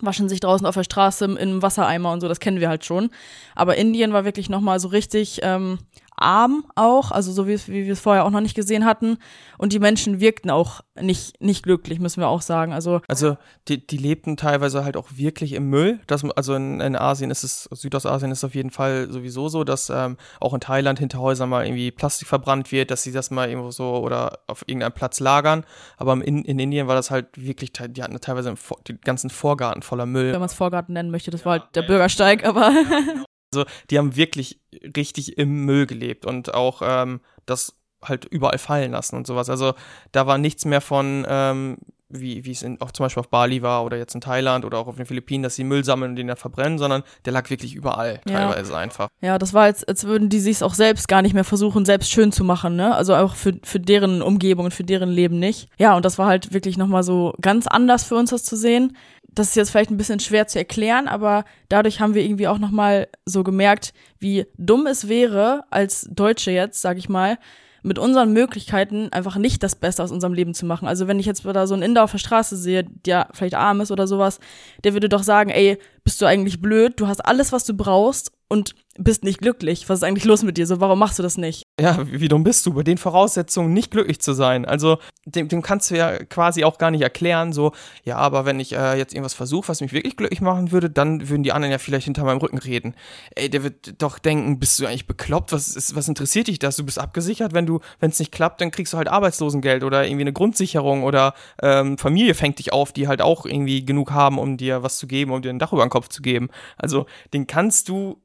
waschen sich draußen auf der Straße im Wassereimer und so, das kennen wir halt schon. Aber Indien war wirklich nochmal so richtig ähm, arm auch, also so wie, wie wir es vorher auch noch nicht gesehen hatten. Und die Menschen wirkten auch nicht, nicht glücklich, müssen wir auch sagen. Also, also die, die lebten teilweise halt auch wirklich im Müll. Das, also in, in Asien ist es, Südostasien ist auf jeden Fall sowieso so, dass ähm, auch in Thailand hinter Häusern mal irgendwie Plastik verbrannt wird, dass sie das mal irgendwo so oder auf irgendeinem Platz lagern. Aber in, in Indien war das halt wirklich, die hatten teilweise den ganzen Vorgarten voller Müll. Wenn man es Vorgarten nennen möchte, das war halt der Bürgersteig, aber. Also die haben wirklich richtig im Müll gelebt und auch ähm, das halt überall fallen lassen und sowas. Also da war nichts mehr von, ähm, wie, wie es in, auch zum Beispiel auf Bali war oder jetzt in Thailand oder auch auf den Philippinen, dass sie Müll sammeln und den dann verbrennen, sondern der lag wirklich überall teilweise ja. einfach. Ja, das war als, als würden die sich auch selbst gar nicht mehr versuchen, selbst schön zu machen, ne? Also auch für, für deren Umgebung und für deren Leben nicht. Ja, und das war halt wirklich nochmal so ganz anders für uns das zu sehen das ist jetzt vielleicht ein bisschen schwer zu erklären, aber dadurch haben wir irgendwie auch nochmal so gemerkt, wie dumm es wäre, als Deutsche jetzt, sag ich mal, mit unseren Möglichkeiten einfach nicht das Beste aus unserem Leben zu machen. Also wenn ich jetzt da so einen Inder auf der Straße sehe, der vielleicht arm ist oder sowas, der würde doch sagen, ey, bist du eigentlich blöd? Du hast alles, was du brauchst und bist nicht glücklich. Was ist eigentlich los mit dir? So, warum machst du das nicht? Ja, wie dumm bist du, bei den Voraussetzungen nicht glücklich zu sein? Also, dem, dem kannst du ja quasi auch gar nicht erklären, so, ja, aber wenn ich äh, jetzt irgendwas versuche, was mich wirklich glücklich machen würde, dann würden die anderen ja vielleicht hinter meinem Rücken reden. Ey, der wird doch denken, bist du eigentlich bekloppt? Was, ist, was interessiert dich das? Du bist abgesichert, wenn du, wenn es nicht klappt, dann kriegst du halt Arbeitslosengeld oder irgendwie eine Grundsicherung oder ähm, Familie fängt dich auf, die halt auch irgendwie genug haben, um dir was zu geben, um dir ein Dach über den Kopf zu geben. Also, den kannst du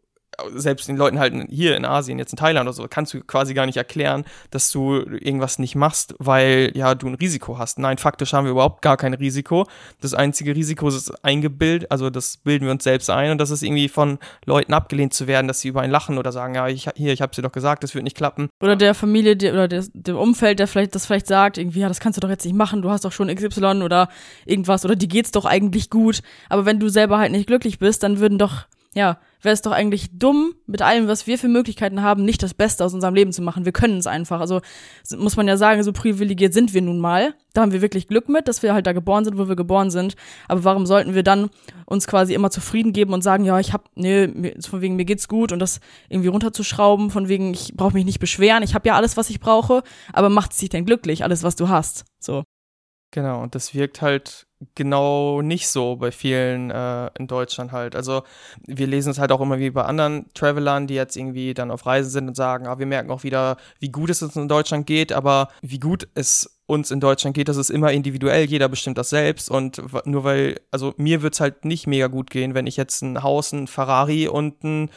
selbst den Leuten halt hier in Asien, jetzt in Thailand oder so, kannst du quasi gar nicht erklären, dass du irgendwas nicht machst, weil ja du ein Risiko hast. Nein, faktisch haben wir überhaupt gar kein Risiko. Das einzige Risiko ist eingebildet, also das bilden wir uns selbst ein und das ist irgendwie von Leuten abgelehnt zu werden, dass sie über einen lachen oder sagen, ja, ich, hier, ich hab's dir doch gesagt, das wird nicht klappen. Oder der Familie die, oder der, dem Umfeld, der vielleicht das vielleicht sagt, irgendwie, ja, das kannst du doch jetzt nicht machen, du hast doch schon XY oder irgendwas oder dir geht's doch eigentlich gut. Aber wenn du selber halt nicht glücklich bist, dann würden doch ja, wäre es doch eigentlich dumm, mit allem, was wir für Möglichkeiten haben, nicht das Beste aus unserem Leben zu machen. Wir können es einfach. Also muss man ja sagen, so privilegiert sind wir nun mal. Da haben wir wirklich Glück mit, dass wir halt da geboren sind, wo wir geboren sind. Aber warum sollten wir dann uns quasi immer zufrieden geben und sagen, ja, ich hab, nee, von wegen mir geht's gut und das irgendwie runterzuschrauben, von wegen ich brauche mich nicht beschweren, ich habe ja alles, was ich brauche, aber macht es dich denn glücklich, alles, was du hast? So. Genau, und das wirkt halt genau nicht so bei vielen äh, in Deutschland halt. Also wir lesen es halt auch immer wie bei anderen Travelern, die jetzt irgendwie dann auf Reisen sind und sagen, ah, wir merken auch wieder, wie gut es uns in Deutschland geht, aber wie gut es uns in Deutschland geht, das ist immer individuell, jeder bestimmt das selbst und nur weil, also mir wird's halt nicht mega gut gehen, wenn ich jetzt ein Haus, ein Ferrari und ein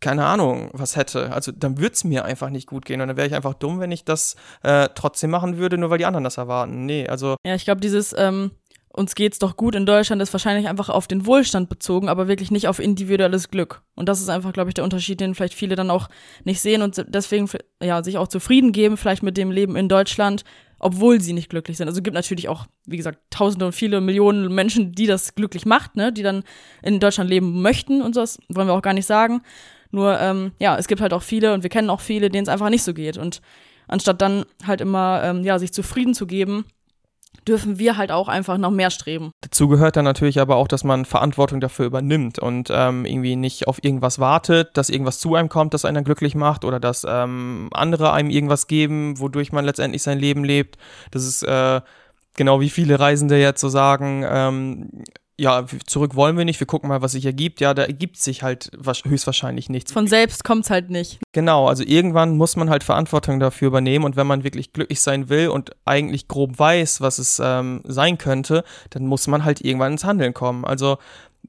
keine Ahnung, was hätte. Also dann würde es mir einfach nicht gut gehen und dann wäre ich einfach dumm, wenn ich das äh, trotzdem machen würde, nur weil die anderen das erwarten. Nee, also. Ja, ich glaube, dieses ähm, uns geht's doch gut in Deutschland ist wahrscheinlich einfach auf den Wohlstand bezogen, aber wirklich nicht auf individuelles Glück. Und das ist einfach, glaube ich, der Unterschied, den vielleicht viele dann auch nicht sehen und deswegen ja sich auch zufrieden geben, vielleicht mit dem Leben in Deutschland, obwohl sie nicht glücklich sind. Also es gibt natürlich auch, wie gesagt, tausende und viele Millionen Menschen, die das glücklich macht, ne, die dann in Deutschland leben möchten und so, das wollen wir auch gar nicht sagen. Nur, ähm, ja, es gibt halt auch viele und wir kennen auch viele, denen es einfach nicht so geht. Und anstatt dann halt immer, ähm, ja, sich zufrieden zu geben, dürfen wir halt auch einfach noch mehr streben. Dazu gehört dann natürlich aber auch, dass man Verantwortung dafür übernimmt und ähm, irgendwie nicht auf irgendwas wartet, dass irgendwas zu einem kommt, das einen glücklich macht oder dass ähm, andere einem irgendwas geben, wodurch man letztendlich sein Leben lebt. Das ist äh, genau wie viele Reisende jetzt so sagen, ähm, ja, zurück wollen wir nicht, wir gucken mal, was sich ergibt. Ja, da ergibt sich halt höchstwahrscheinlich nichts. Von selbst kommt's halt nicht. Genau, also irgendwann muss man halt Verantwortung dafür übernehmen und wenn man wirklich glücklich sein will und eigentlich grob weiß, was es ähm, sein könnte, dann muss man halt irgendwann ins Handeln kommen. Also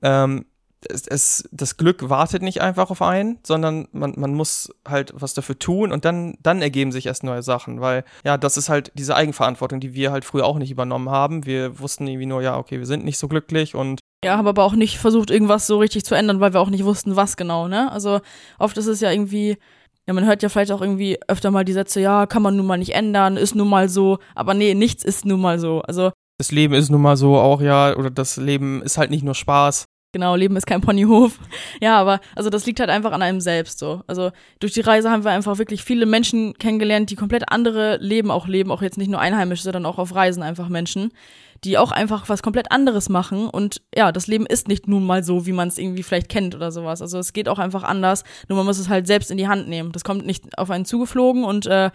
ähm, es, es, das Glück wartet nicht einfach auf einen, sondern man, man muss halt was dafür tun und dann, dann ergeben sich erst neue Sachen, weil ja, das ist halt diese Eigenverantwortung, die wir halt früher auch nicht übernommen haben. Wir wussten irgendwie nur, ja, okay, wir sind nicht so glücklich und ja, haben aber auch nicht versucht, irgendwas so richtig zu ändern, weil wir auch nicht wussten, was genau, ne? Also oft ist es ja irgendwie, ja, man hört ja vielleicht auch irgendwie öfter mal die Sätze, ja, kann man nun mal nicht ändern, ist nun mal so, aber nee, nichts ist nun mal so. Also das Leben ist nun mal so auch, ja, oder das Leben ist halt nicht nur Spaß. Genau, Leben ist kein Ponyhof. Ja, aber also das liegt halt einfach an einem selbst so. Also durch die Reise haben wir einfach wirklich viele Menschen kennengelernt, die komplett andere Leben auch leben, auch jetzt nicht nur einheimisch, sondern auch auf Reisen einfach Menschen, die auch einfach was komplett anderes machen und ja, das Leben ist nicht nun mal so, wie man es irgendwie vielleicht kennt oder sowas. Also es geht auch einfach anders, nur man muss es halt selbst in die Hand nehmen. Das kommt nicht auf einen zugeflogen und äh,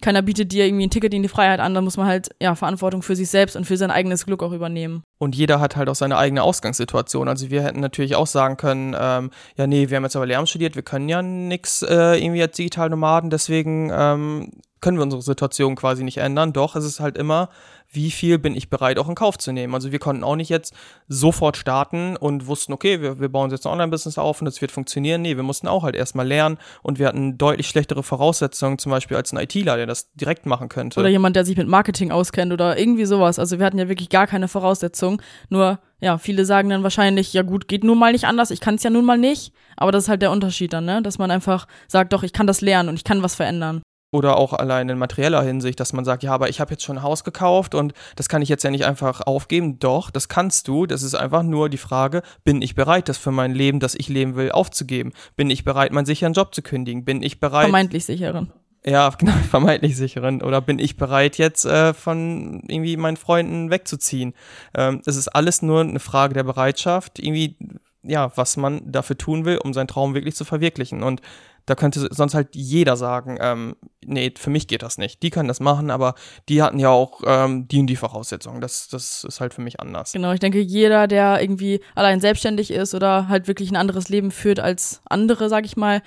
keiner bietet dir irgendwie ein Ticket in die Freiheit an, da muss man halt ja Verantwortung für sich selbst und für sein eigenes Glück auch übernehmen. Und jeder hat halt auch seine eigene Ausgangssituation. Also wir hätten natürlich auch sagen können, ähm, ja nee, wir haben jetzt aber Lärm studiert, wir können ja nix äh, irgendwie als digital Nomaden, deswegen ähm, können wir unsere Situation quasi nicht ändern. Doch es ist halt immer wie viel bin ich bereit auch in Kauf zu nehmen. Also wir konnten auch nicht jetzt sofort starten und wussten, okay, wir, wir bauen jetzt ein Online-Business auf und es wird funktionieren. Nee, wir mussten auch halt erstmal lernen und wir hatten deutlich schlechtere Voraussetzungen, zum Beispiel als ein ITler, der das direkt machen könnte. Oder jemand, der sich mit Marketing auskennt oder irgendwie sowas. Also wir hatten ja wirklich gar keine Voraussetzungen. Nur, ja, viele sagen dann wahrscheinlich, ja gut, geht nun mal nicht anders, ich kann es ja nun mal nicht. Aber das ist halt der Unterschied dann, ne? Dass man einfach sagt, doch, ich kann das lernen und ich kann was verändern oder auch allein in materieller Hinsicht, dass man sagt, ja, aber ich habe jetzt schon ein Haus gekauft und das kann ich jetzt ja nicht einfach aufgeben. Doch, das kannst du. Das ist einfach nur die Frage, bin ich bereit, das für mein Leben, das ich leben will, aufzugeben? Bin ich bereit, meinen sicheren Job zu kündigen? Bin ich bereit. Vermeintlich sicheren. Ja, genau, vermeintlich sicheren. Oder bin ich bereit, jetzt äh, von irgendwie meinen Freunden wegzuziehen? Ähm, es ist alles nur eine Frage der Bereitschaft, irgendwie, ja, was man dafür tun will, um seinen Traum wirklich zu verwirklichen. Und da könnte sonst halt jeder sagen, ähm, nee, für mich geht das nicht. Die können das machen, aber die hatten ja auch ähm, die und die Voraussetzungen. Das, das ist halt für mich anders. Genau, ich denke, jeder, der irgendwie allein selbstständig ist oder halt wirklich ein anderes Leben führt als andere, sag ich mal,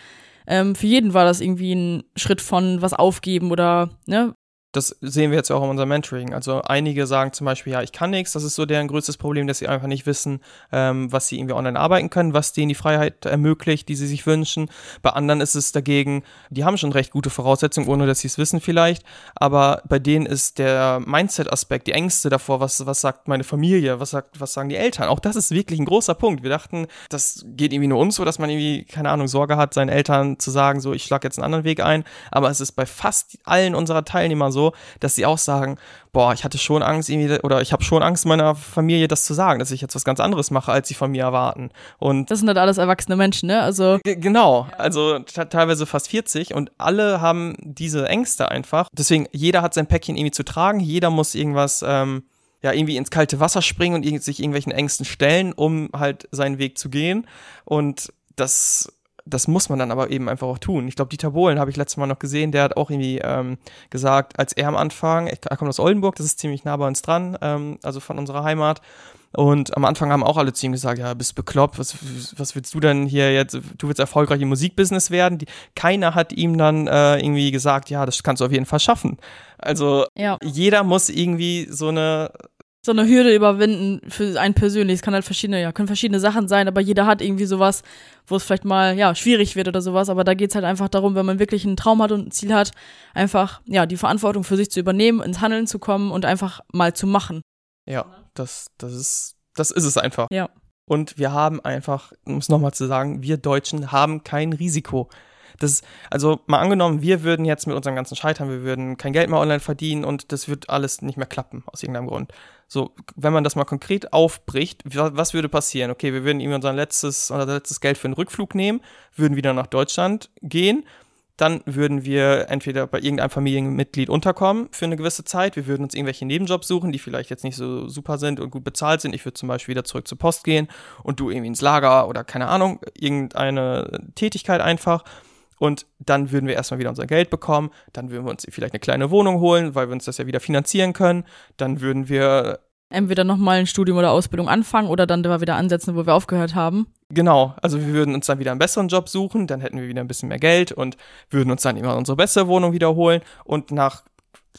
ähm, für jeden war das irgendwie ein Schritt von was aufgeben oder ne, das sehen wir jetzt auch in unserem Mentoring. Also einige sagen zum Beispiel, ja, ich kann nichts, das ist so deren größtes Problem, dass sie einfach nicht wissen, ähm, was sie irgendwie online arbeiten können, was denen die Freiheit ermöglicht, die sie sich wünschen. Bei anderen ist es dagegen, die haben schon recht gute Voraussetzungen, ohne dass sie es wissen vielleicht, aber bei denen ist der Mindset-Aspekt, die Ängste davor, was, was sagt meine Familie, was, sagt, was sagen die Eltern, auch das ist wirklich ein großer Punkt. Wir dachten, das geht irgendwie nur uns so, dass man irgendwie, keine Ahnung, Sorge hat, seinen Eltern zu sagen, so, ich schlage jetzt einen anderen Weg ein, aber es ist bei fast allen unserer Teilnehmer so, so, dass sie auch sagen, boah, ich hatte schon Angst irgendwie, oder ich habe schon Angst meiner Familie das zu sagen, dass ich jetzt was ganz anderes mache, als sie von mir erwarten. Und das sind halt alles erwachsene Menschen, ne? Also genau, also teilweise fast 40 und alle haben diese Ängste einfach. Deswegen jeder hat sein Päckchen irgendwie zu tragen, jeder muss irgendwas ähm, ja, irgendwie ins kalte Wasser springen und sich irgendwelchen Ängsten stellen, um halt seinen Weg zu gehen. Und das das muss man dann aber eben einfach auch tun. Ich glaube, Dieter Bohlen habe ich letztes Mal noch gesehen, der hat auch irgendwie ähm, gesagt, als er am Anfang, er kommt aus Oldenburg, das ist ziemlich nah bei uns dran, ähm, also von unserer Heimat. Und am Anfang haben auch alle zu ihm gesagt, ja, bist bekloppt, was, was willst du denn hier jetzt, du willst erfolgreich im Musikbusiness werden? Die, keiner hat ihm dann äh, irgendwie gesagt, ja, das kannst du auf jeden Fall schaffen. Also ja. jeder muss irgendwie so eine so eine Hürde überwinden für einen persönlich. Es kann halt verschiedene, ja, können verschiedene Sachen sein, aber jeder hat irgendwie sowas, wo es vielleicht mal, ja, schwierig wird oder sowas. Aber da geht's halt einfach darum, wenn man wirklich einen Traum hat und ein Ziel hat, einfach, ja, die Verantwortung für sich zu übernehmen, ins Handeln zu kommen und einfach mal zu machen. Ja, das, das ist, das ist es einfach. Ja. Und wir haben einfach, um es nochmal zu sagen, wir Deutschen haben kein Risiko. Das, also mal angenommen, wir würden jetzt mit unserem ganzen Scheitern, wir würden kein Geld mehr online verdienen und das wird alles nicht mehr klappen, aus irgendeinem Grund. So, wenn man das mal konkret aufbricht, was würde passieren? Okay, wir würden ihm unser letztes, unser letztes Geld für einen Rückflug nehmen, würden wieder nach Deutschland gehen, dann würden wir entweder bei irgendeinem Familienmitglied unterkommen für eine gewisse Zeit. Wir würden uns irgendwelche Nebenjobs suchen, die vielleicht jetzt nicht so super sind und gut bezahlt sind. Ich würde zum Beispiel wieder zurück zur Post gehen und du irgendwie ins Lager oder keine Ahnung, irgendeine Tätigkeit einfach und dann würden wir erstmal wieder unser Geld bekommen, dann würden wir uns vielleicht eine kleine Wohnung holen, weil wir uns das ja wieder finanzieren können, dann würden wir entweder nochmal ein Studium oder Ausbildung anfangen oder dann da wieder ansetzen, wo wir aufgehört haben. Genau, also wir würden uns dann wieder einen besseren Job suchen, dann hätten wir wieder ein bisschen mehr Geld und würden uns dann immer unsere bessere Wohnung wiederholen und nach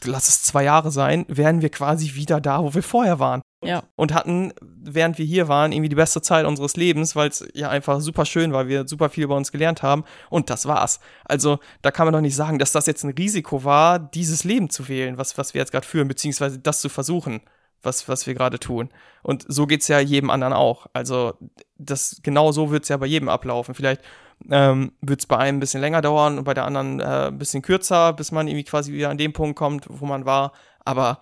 lass es zwei Jahre sein, wären wir quasi wieder da, wo wir vorher waren. Ja. Und hatten, während wir hier waren, irgendwie die beste Zeit unseres Lebens, weil es ja einfach super schön war, wir super viel über uns gelernt haben. Und das war's. Also da kann man doch nicht sagen, dass das jetzt ein Risiko war, dieses Leben zu wählen, was, was wir jetzt gerade führen, beziehungsweise das zu versuchen, was, was wir gerade tun. Und so geht's ja jedem anderen auch. Also das genau so wird's ja bei jedem ablaufen. Vielleicht ähm, wird es bei einem ein bisschen länger dauern und bei der anderen äh, ein bisschen kürzer, bis man irgendwie quasi wieder an dem Punkt kommt, wo man war. Aber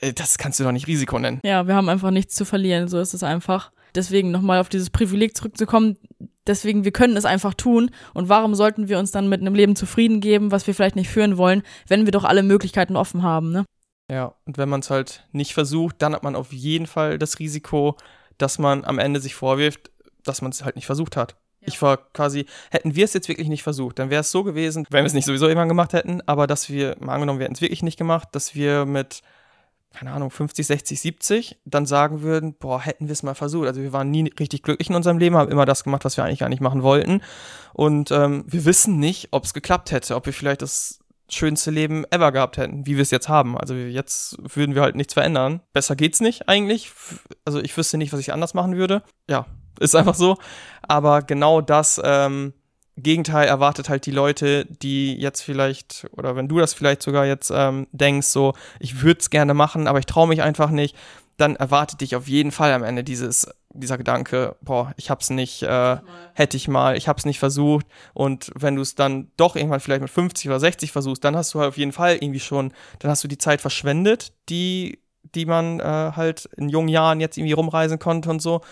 äh, das kannst du doch nicht Risiko nennen. Ja, wir haben einfach nichts zu verlieren, so ist es einfach. Deswegen nochmal auf dieses Privileg zurückzukommen. Deswegen, wir können es einfach tun. Und warum sollten wir uns dann mit einem Leben zufrieden geben, was wir vielleicht nicht führen wollen, wenn wir doch alle Möglichkeiten offen haben, ne? Ja, und wenn man es halt nicht versucht, dann hat man auf jeden Fall das Risiko, dass man am Ende sich vorwirft, dass man es halt nicht versucht hat. Ich war quasi, hätten wir es jetzt wirklich nicht versucht, dann wäre es so gewesen, wenn wir es nicht sowieso irgendwann gemacht hätten, aber dass wir, mal angenommen, wir hätten es wirklich nicht gemacht, dass wir mit, keine Ahnung, 50, 60, 70 dann sagen würden, boah, hätten wir es mal versucht. Also wir waren nie richtig glücklich in unserem Leben, haben immer das gemacht, was wir eigentlich gar nicht machen wollten. Und ähm, wir wissen nicht, ob es geklappt hätte, ob wir vielleicht das schönste Leben ever gehabt hätten, wie wir es jetzt haben. Also jetzt würden wir halt nichts verändern. Besser geht's nicht eigentlich. Also ich wüsste nicht, was ich anders machen würde. Ja, ist einfach so. Aber genau das ähm, Gegenteil erwartet halt die Leute, die jetzt vielleicht, oder wenn du das vielleicht sogar jetzt ähm, denkst, so, ich würde es gerne machen, aber ich traue mich einfach nicht, dann erwartet dich auf jeden Fall am Ende dieses dieser Gedanke, boah, ich hab's nicht, äh, hätte ich mal, ich hab's nicht versucht. Und wenn du es dann doch irgendwann vielleicht mit 50 oder 60 versuchst, dann hast du halt auf jeden Fall irgendwie schon, dann hast du die Zeit verschwendet, die, die man äh, halt in jungen Jahren jetzt irgendwie rumreisen konnte und so.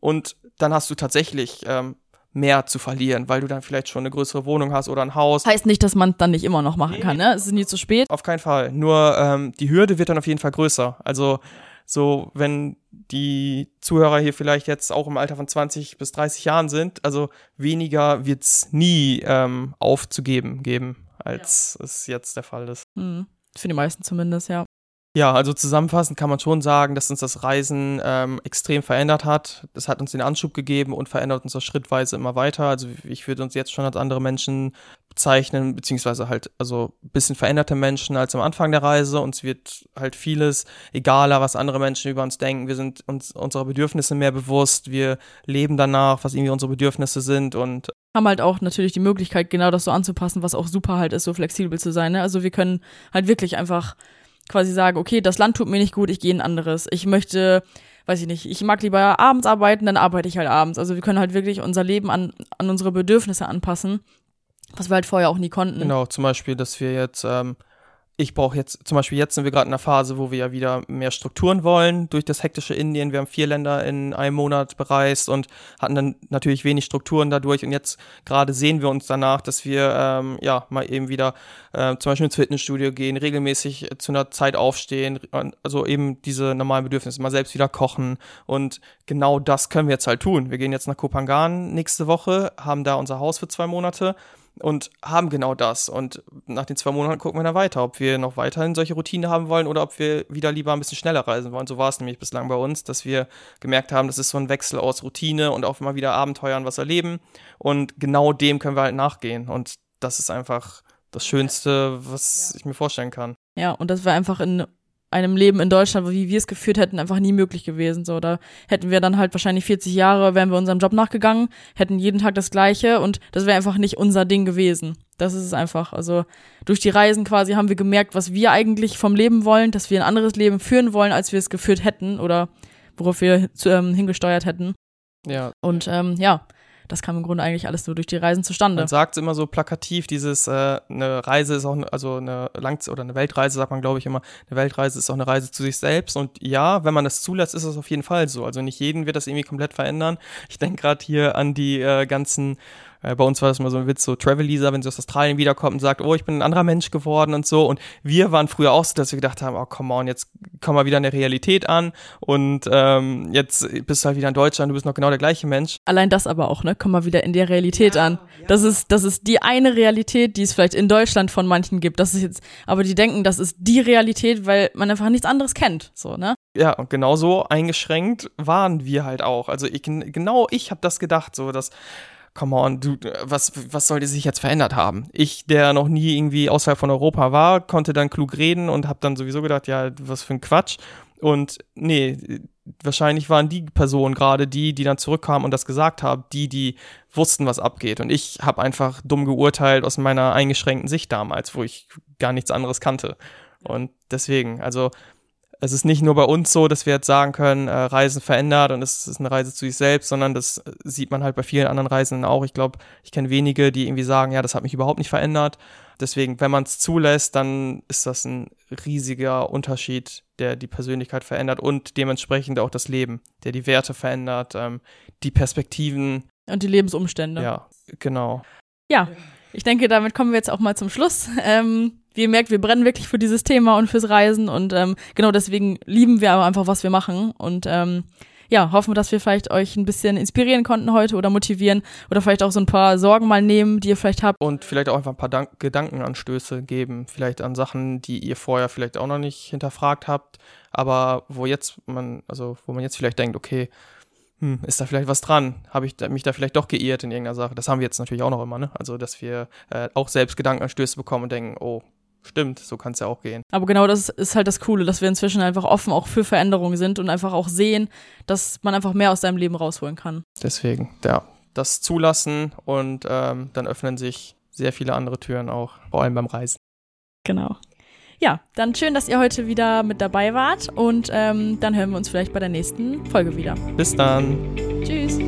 Und dann hast du tatsächlich ähm, mehr zu verlieren, weil du dann vielleicht schon eine größere Wohnung hast oder ein Haus. Heißt nicht, dass man es dann nicht immer noch machen kann, ne? Es ist nie zu spät. Auf keinen Fall. Nur ähm, die Hürde wird dann auf jeden Fall größer. Also so, wenn die Zuhörer hier vielleicht jetzt auch im Alter von 20 bis 30 Jahren sind, also weniger wird es nie ähm, aufzugeben geben, als ja. es jetzt der Fall ist. Mhm. Für die meisten zumindest, ja. Ja, also zusammenfassend kann man schon sagen, dass uns das Reisen ähm, extrem verändert hat. Das hat uns den Anschub gegeben und verändert uns das schrittweise immer weiter. Also ich würde uns jetzt schon als andere Menschen bezeichnen, beziehungsweise halt also bisschen veränderte Menschen als am Anfang der Reise. Uns wird halt vieles egaler, was andere Menschen über uns denken. Wir sind uns unserer Bedürfnisse mehr bewusst. Wir leben danach, was irgendwie unsere Bedürfnisse sind und haben halt auch natürlich die Möglichkeit, genau das so anzupassen, was auch super halt ist, so flexibel zu sein. Ne? Also wir können halt wirklich einfach quasi sage, okay, das Land tut mir nicht gut, ich gehe in ein anderes. Ich möchte, weiß ich nicht, ich mag lieber abends arbeiten, dann arbeite ich halt abends. Also wir können halt wirklich unser Leben an, an unsere Bedürfnisse anpassen, was wir halt vorher auch nie konnten. Genau, zum Beispiel, dass wir jetzt ähm, ich brauche jetzt, zum Beispiel jetzt sind wir gerade in einer Phase, wo wir ja wieder mehr Strukturen wollen durch das hektische Indien. Wir haben vier Länder in einem Monat bereist und hatten dann natürlich wenig Strukturen dadurch. Und jetzt gerade sehen wir uns danach, dass wir ähm, ja mal eben wieder äh, zum Beispiel ins Fitnessstudio gehen, regelmäßig zu einer Zeit aufstehen, also eben diese normalen Bedürfnisse, mal selbst wieder kochen. Und genau das können wir jetzt halt tun. Wir gehen jetzt nach Kopangan nächste Woche, haben da unser Haus für zwei Monate und haben genau das. Und nach den zwei Monaten gucken wir dann weiter, ob wir noch weiterhin solche Routinen haben wollen oder ob wir wieder lieber ein bisschen schneller reisen wollen. So war es nämlich bislang bei uns, dass wir gemerkt haben, das ist so ein Wechsel aus Routine und auch mal wieder Abenteuern was erleben. Und genau dem können wir halt nachgehen. Und das ist einfach das Schönste, was ich mir vorstellen kann. Ja, und das war einfach in einem Leben in Deutschland, wie wir es geführt hätten, einfach nie möglich gewesen. So, da hätten wir dann halt wahrscheinlich 40 Jahre, wären wir unserem Job nachgegangen, hätten jeden Tag das Gleiche und das wäre einfach nicht unser Ding gewesen. Das ist es einfach. Also durch die Reisen quasi haben wir gemerkt, was wir eigentlich vom Leben wollen, dass wir ein anderes Leben führen wollen, als wir es geführt hätten oder worauf wir zu, ähm, hingesteuert hätten. Ja. Und ähm, ja, das kam im Grunde eigentlich alles nur durch die Reisen zustande. Man sagt immer so plakativ, dieses, äh, eine Reise ist auch, also eine Lang- oder eine Weltreise, sagt man glaube ich immer, eine Weltreise ist auch eine Reise zu sich selbst. Und ja, wenn man das zulässt, ist es auf jeden Fall so. Also nicht jeden wird das irgendwie komplett verändern. Ich denke gerade hier an die äh, ganzen äh, bei uns war das immer so ein Witz, so Travel Lisa, wenn sie aus Australien wiederkommt und sagt, oh, ich bin ein anderer Mensch geworden und so. Und wir waren früher auch so, dass wir gedacht haben, oh, come on, jetzt komm mal wieder in der Realität an und ähm, jetzt bist du halt wieder in Deutschland, du bist noch genau der gleiche Mensch. Allein das aber auch, ne? Komm mal wieder in der Realität ja, an. Ja. Das ist, das ist die eine Realität, die es vielleicht in Deutschland von manchen gibt. Das ist jetzt, aber die denken, das ist die Realität, weil man einfach nichts anderes kennt, so, ne? Ja, und genauso eingeschränkt waren wir halt auch. Also ich, genau ich habe das gedacht, so dass come on, du, was, was sollte sich jetzt verändert haben? Ich, der noch nie irgendwie außerhalb von Europa war, konnte dann klug reden und habe dann sowieso gedacht, ja, was für ein Quatsch. Und nee, wahrscheinlich waren die Personen gerade die, die dann zurückkamen und das gesagt haben, die, die wussten, was abgeht. Und ich habe einfach dumm geurteilt aus meiner eingeschränkten Sicht damals, wo ich gar nichts anderes kannte. Und deswegen, also es ist nicht nur bei uns so, dass wir jetzt sagen können, äh, Reisen verändert und es ist eine Reise zu sich selbst, sondern das sieht man halt bei vielen anderen Reisenden auch. Ich glaube, ich kenne wenige, die irgendwie sagen, ja, das hat mich überhaupt nicht verändert. Deswegen, wenn man es zulässt, dann ist das ein riesiger Unterschied, der die Persönlichkeit verändert und dementsprechend auch das Leben, der die Werte verändert, ähm, die Perspektiven. Und die Lebensumstände. Ja, genau. Ja, ich denke, damit kommen wir jetzt auch mal zum Schluss. Ähm, wie ihr merkt, wir brennen wirklich für dieses Thema und fürs Reisen und ähm, genau deswegen lieben wir aber einfach, was wir machen und ähm, ja, hoffen, dass wir vielleicht euch ein bisschen inspirieren konnten heute oder motivieren oder vielleicht auch so ein paar Sorgen mal nehmen, die ihr vielleicht habt. Und vielleicht auch einfach ein paar Dank Gedankenanstöße geben, vielleicht an Sachen, die ihr vorher vielleicht auch noch nicht hinterfragt habt, aber wo jetzt man, also wo man jetzt vielleicht denkt, okay, hm, ist da vielleicht was dran? Habe ich mich da vielleicht doch geirrt in irgendeiner Sache? Das haben wir jetzt natürlich auch noch immer, ne? Also, dass wir äh, auch selbst Gedankenanstöße bekommen und denken, oh, Stimmt, so kann es ja auch gehen. Aber genau das ist halt das Coole, dass wir inzwischen einfach offen auch für Veränderungen sind und einfach auch sehen, dass man einfach mehr aus seinem Leben rausholen kann. Deswegen, ja, das zulassen und ähm, dann öffnen sich sehr viele andere Türen auch, vor allem beim Reisen. Genau. Ja, dann schön, dass ihr heute wieder mit dabei wart und ähm, dann hören wir uns vielleicht bei der nächsten Folge wieder. Bis dann. Tschüss.